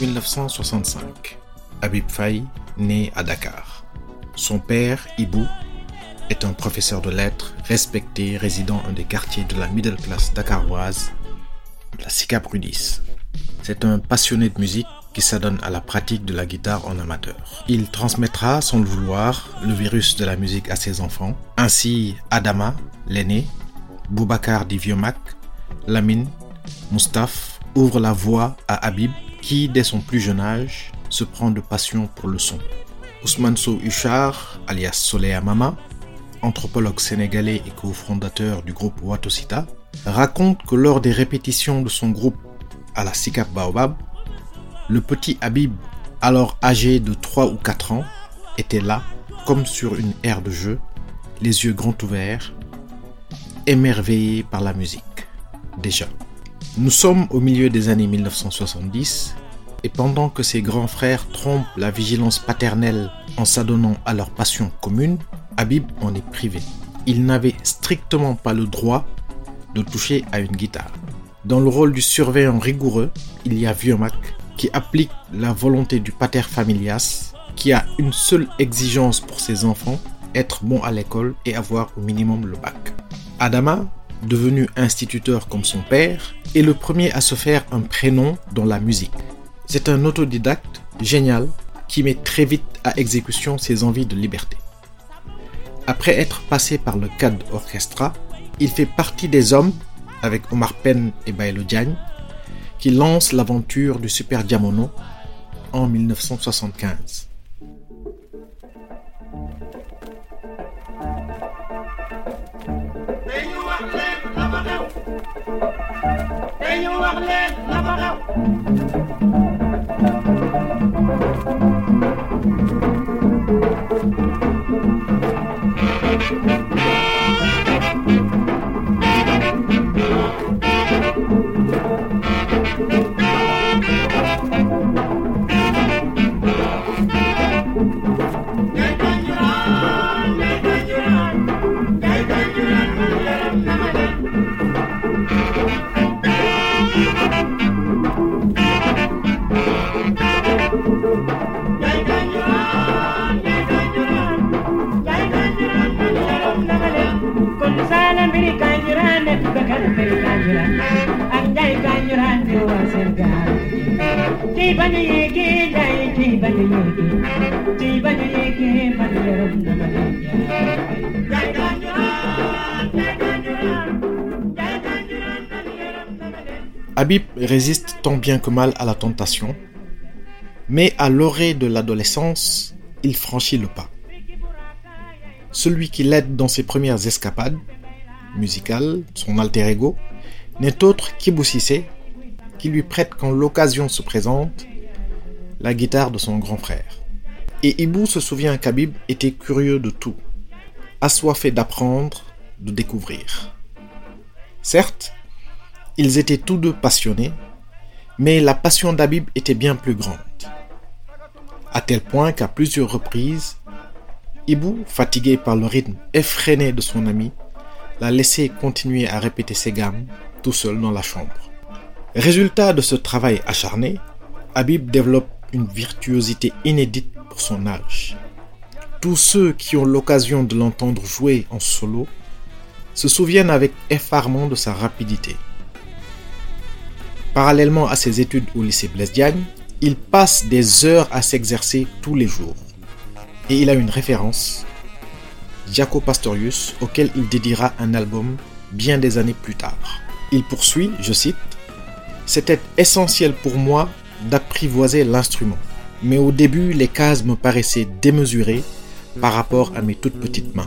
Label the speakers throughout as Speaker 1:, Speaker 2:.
Speaker 1: 1965. Habib Faye naît à Dakar. Son père, Ibou, est un professeur de lettres respecté résidant un des quartiers de la middle class dakaroise, la SICAP Rudis. C'est un passionné de musique qui s'adonne à la pratique de la guitare en amateur. Il transmettra sans le vouloir le virus de la musique à ses enfants. Ainsi, Adama, l'aîné, Boubacar dit Vieux Mac, Lamine, Moustaphe ouvre la voie à Habib qui, dès son plus jeune âge, se prend de passion pour le son. Ousmane Huchard, alias Soleil Mama, anthropologue sénégalais et cofondateur du groupe Watosita, raconte que lors des répétitions de son groupe à la SICAP Baobab, le petit Habib, alors âgé de 3 ou 4 ans, était là, comme sur une aire de jeu, les yeux grands ouverts, émerveillé par la musique. Déjà. Nous sommes au milieu des années 1970 et pendant que ses grands frères trompent la vigilance paternelle en s'adonnant à leur passion commune, Habib en est privé. Il n'avait strictement pas le droit de toucher à une guitare. Dans le rôle du surveillant rigoureux, il y a Vieux Mac qui applique la volonté du pater familias qui a une seule exigence pour ses enfants, être bon à l'école et avoir au minimum le bac. Adama, devenu instituteur comme son père, est le premier à se faire un prénom dans la musique. C'est un autodidacte génial qui met très vite à exécution ses envies de liberté. Après être passé par le CAD Orchestra, il fait partie des hommes, avec Omar Penn et Bailo Diagne, qui lancent l'aventure du Super Diamono en 1975.
Speaker 2: te ñu wax leen
Speaker 1: Habib résiste tant bien que mal à la tentation, mais à l'orée de l'adolescence, il franchit le pas. Celui qui l'aide dans ses premières escapades musicales, son alter ego, n'est autre qu'Ibou qui lui prête quand l'occasion se présente la guitare de son grand frère. Et Ibou se souvient qu'Habib était curieux de tout, assoiffé d'apprendre, de découvrir. Certes, ils étaient tous deux passionnés, mais la passion d'Habib était bien plus grande. À tel point qu'à plusieurs reprises, Ibou, fatigué par le rythme effréné de son ami, l'a laissé continuer à répéter ses gammes seul dans la chambre. Résultat de ce travail acharné, Habib développe une virtuosité inédite pour son âge. Tous ceux qui ont l'occasion de l'entendre jouer en solo se souviennent avec effarement de sa rapidité. Parallèlement à ses études au lycée Blaise Diagne, il passe des heures à s'exercer tous les jours. Et il a une référence, Jaco Pastorius, auquel il dédiera un album bien des années plus tard. Il poursuit, je cite, C'était essentiel pour moi d'apprivoiser l'instrument, mais au début les cases me paraissaient démesurées par rapport à mes toutes petites mains.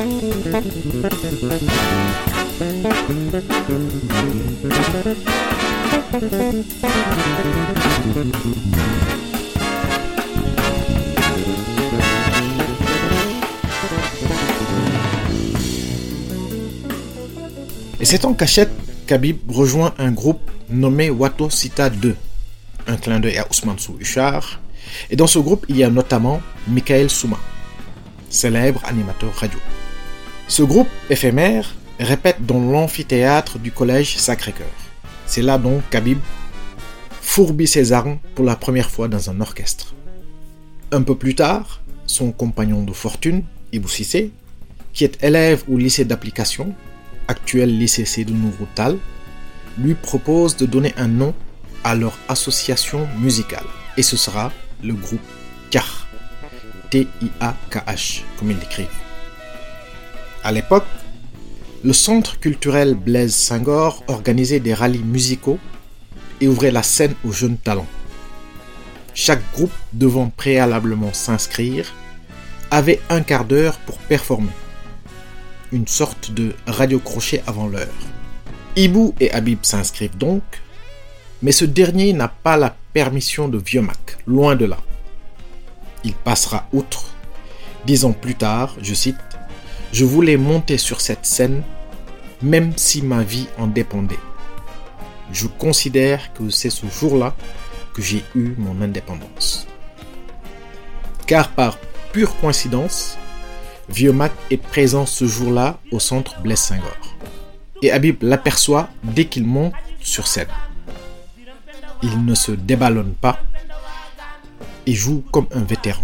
Speaker 1: Et c'est en cachette qu'Habib rejoint un groupe nommé Wato Sita 2, un clin d'œil à Ousmane Sou Huchard. Et dans ce groupe, il y a notamment Michael Souma, célèbre animateur radio. Ce groupe éphémère répète dans l'amphithéâtre du collège Sacré-Cœur. C'est là donc qu'Habib fourbit ses armes pour la première fois dans un orchestre. Un peu plus tard, son compagnon de fortune, Ibou Sissé, qui est élève au lycée d'application, actuel lycée Sédou Nouroutal, lui propose de donner un nom à leur association musicale. Et ce sera le groupe KAH. T-I-A-K-H, comme ils l'écrivent. À l'époque, le centre culturel Blaise Senghor organisait des rallyes musicaux et ouvrait la scène aux jeunes talents. Chaque groupe devant préalablement s'inscrire avait un quart d'heure pour performer. Une sorte de radio-crochet avant l'heure. Ibou et Habib s'inscrivent donc, mais ce dernier n'a pas la permission de Vieux Mac, loin de là. Il passera outre. Dix ans plus tard, je cite, Je voulais monter sur cette scène, même si ma vie en dépendait. Je considère que c'est ce jour-là que j'ai eu mon indépendance. Car par pure coïncidence, Vieux Mac est présent ce jour-là au centre Blaise Senghor. Et Habib l'aperçoit dès qu'il monte sur scène. Il ne se déballonne pas et joue comme un vétéran.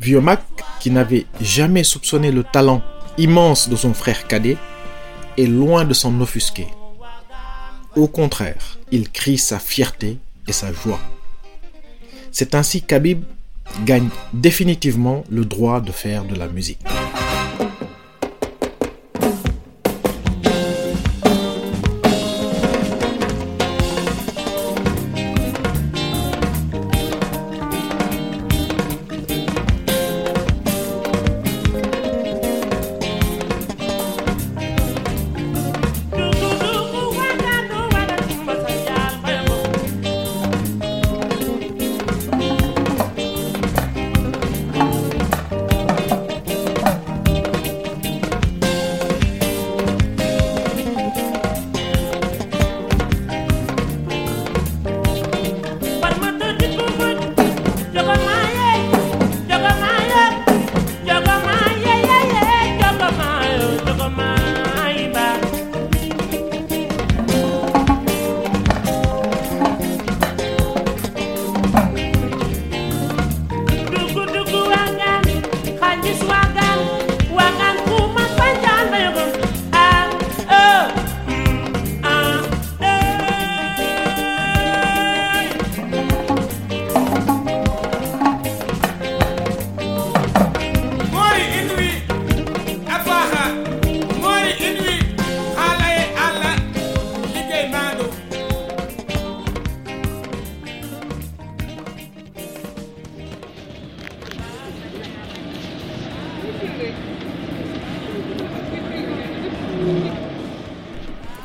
Speaker 1: Vieux Mac, qui n'avait jamais soupçonné le talent immense de son frère cadet, est loin de s'en offusquer. Au contraire, il crie sa fierté et sa joie. C'est ainsi qu'Habib gagne définitivement le droit de faire de la musique.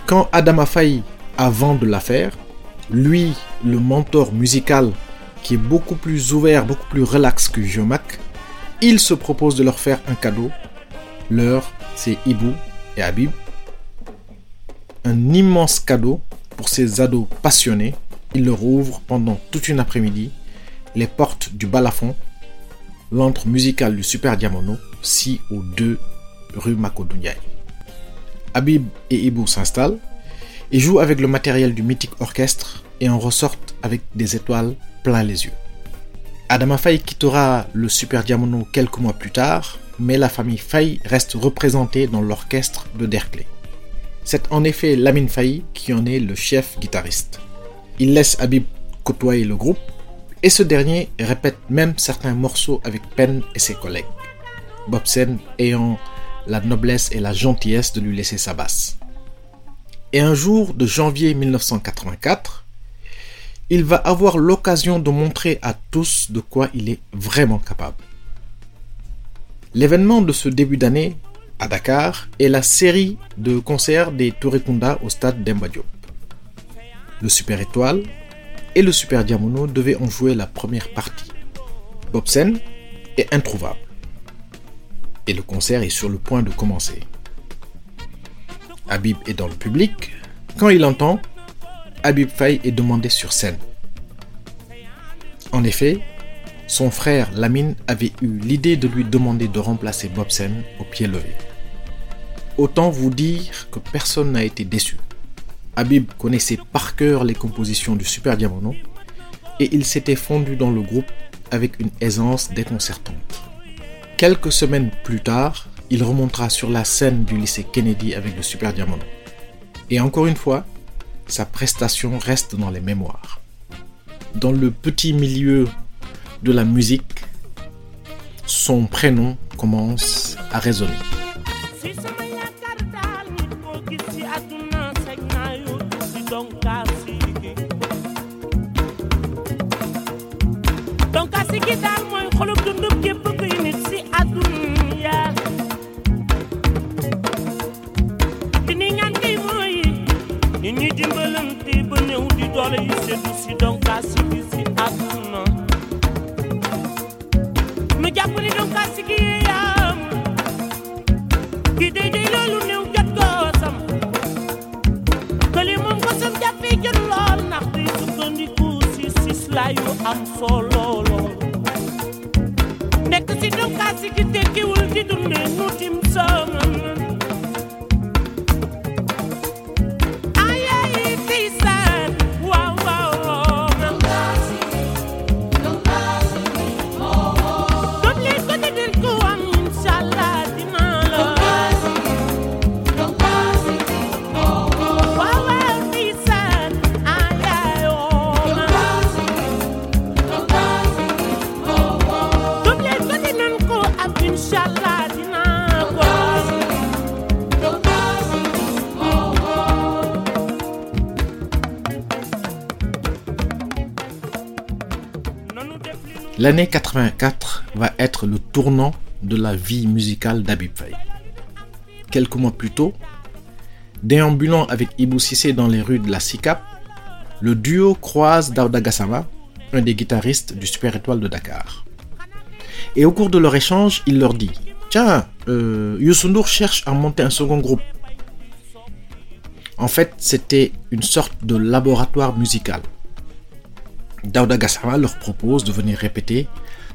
Speaker 1: Quand Adam a failli avant de la faire, lui, le mentor musical, qui est beaucoup plus ouvert, beaucoup plus relax que Jomac, il se propose de leur faire un cadeau. Leur, c'est Ibu et Habib. un immense cadeau pour ces ados passionnés. Il leur ouvre pendant toute une après-midi les portes du balafon, l'antre musical du Super Diamono, si ou 2 rue Makodouniaï. Habib et Ibu s'installent et jouent avec le matériel du mythique orchestre et en ressortent avec des étoiles plein les yeux. Adama Faye quittera le Super Diamono quelques mois plus tard, mais la famille Faye reste représentée dans l'orchestre de Derkley. C'est en effet Lamine Faye qui en est le chef guitariste. Il laisse Habib côtoyer le groupe et ce dernier répète même certains morceaux avec peine et ses collègues. Bobsen ayant la noblesse et la gentillesse de lui laisser sa basse. Et un jour de janvier 1984, il va avoir l'occasion de montrer à tous de quoi il est vraiment capable. L'événement de ce début d'année à Dakar est la série de concerts des Tourekunda au stade d'Emba Diop. Le Super Étoile et le Super Diamono devaient en jouer la première partie. Bobsen est introuvable. Et le concert est sur le point de commencer. Habib est dans le public. Quand il entend, Habib Faye est demandé sur scène. En effet, son frère Lamine avait eu l'idée de lui demander de remplacer Bobsen au pied levé. Autant vous dire que personne n'a été déçu. Habib connaissait par cœur les compositions du Super Diamono et il s'était fondu dans le groupe avec une aisance déconcertante. Quelques semaines plus tard, il remontera sur la scène du lycée Kennedy avec le Super Diamono. Et encore une fois, sa prestation reste dans les mémoires. Dans le petit milieu de la musique, son prénom commence à résonner.
Speaker 3: Golly, you say Lucy, don't. Me kusi sis layu am sololo. Nek si don't kasi.
Speaker 1: L'année 84 va être le tournant de la vie musicale d'Abib Faye. Quelques mois plus tôt, déambulant avec Ibou Sissé dans les rues de la SICAP, le duo croise Daouda Gassama, un des guitaristes du Super Étoile de Dakar. Et au cours de leur échange, il leur dit Tiens, euh, cherche à monter un second groupe. En fait, c'était une sorte de laboratoire musical. Daouda Gassama leur propose de venir répéter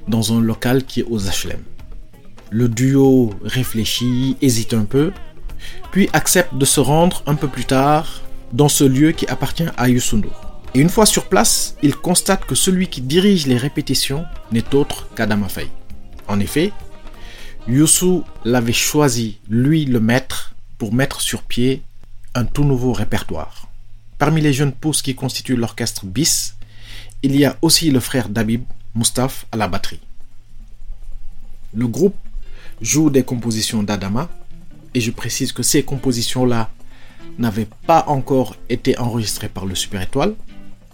Speaker 1: dans un local qui est aux HLM. Le duo réfléchit, hésite un peu, puis accepte de se rendre un peu plus tard dans ce lieu qui appartient à Youssou N'Dour. Et une fois sur place, il constate que celui qui dirige les répétitions n'est autre qu'Adama. En effet, Youssou l'avait choisi, lui le maître, pour mettre sur pied un tout nouveau répertoire. Parmi les jeunes pousses qui constituent l'orchestre BIS, il y a aussi le frère d'Abib, Moustapha, à la batterie. Le groupe joue des compositions d'Adama, et je précise que ces compositions-là n'avaient pas encore été enregistrées par le Super Étoile.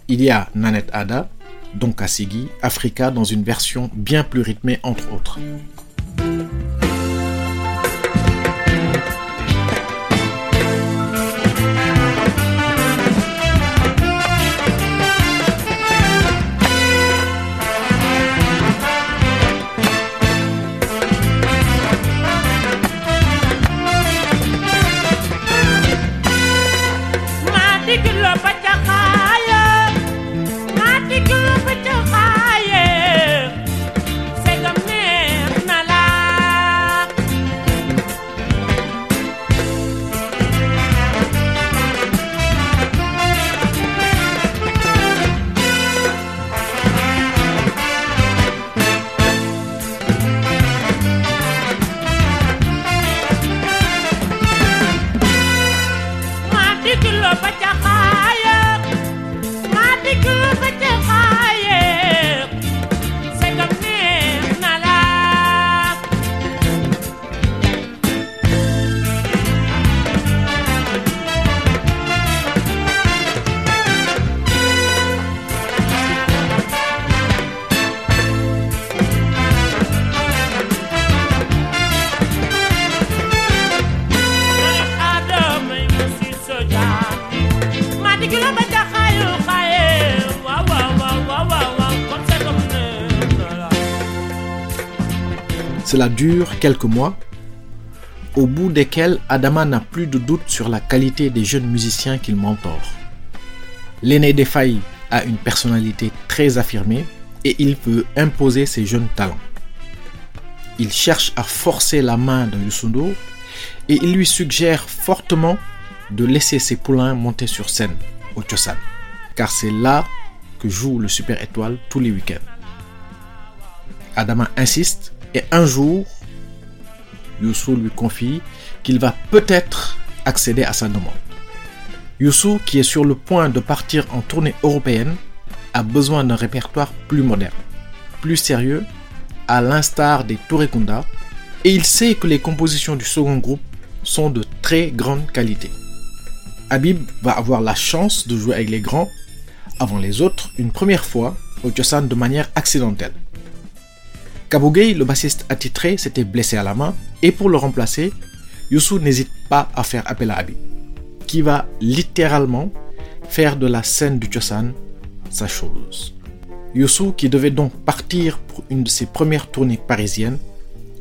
Speaker 1: Il y a Nanette Ada, Donka Sigi, Africa dans une version bien plus rythmée entre autres. Cela dure quelques mois, au bout desquels Adama n'a plus de doute sur la qualité des jeunes musiciens qu'il mentor. L'aîné des failles a une personnalité très affirmée et il veut imposer ses jeunes talents. Il cherche à forcer la main de Yusundo et il lui suggère fortement de laisser ses poulains monter sur scène au Chosan, car c'est là que joue le Super Étoile tous les week-ends. Adama insiste et un jour, Youssou lui confie qu'il va peut-être accéder à sa demande. Youssou, qui est sur le point de partir en tournée européenne, a besoin d'un répertoire plus moderne, plus sérieux, à l'instar des Tourekunda, et il sait que les compositions du second groupe sont de très grande qualité. Habib va avoir la chance de jouer avec les grands, avant les autres, une première fois au Tiosan de manière accidentelle. Kabouguei, le bassiste attitré, s'était blessé à la main et pour le remplacer, Youssou n'hésite pas à faire appel à Habib, qui va littéralement faire de la scène du Chosan sa chose. Youssou, qui devait donc partir pour une de ses premières tournées parisiennes,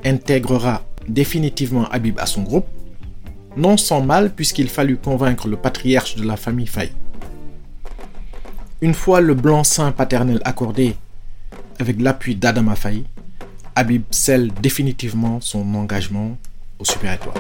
Speaker 1: intégrera définitivement Habib à son groupe, non sans mal puisqu'il fallut convaincre le patriarche de la famille Faye. Une fois le blanc-seing paternel accordé avec l'appui d'Adama Faye, Habib scelle définitivement son engagement au Super Étoile.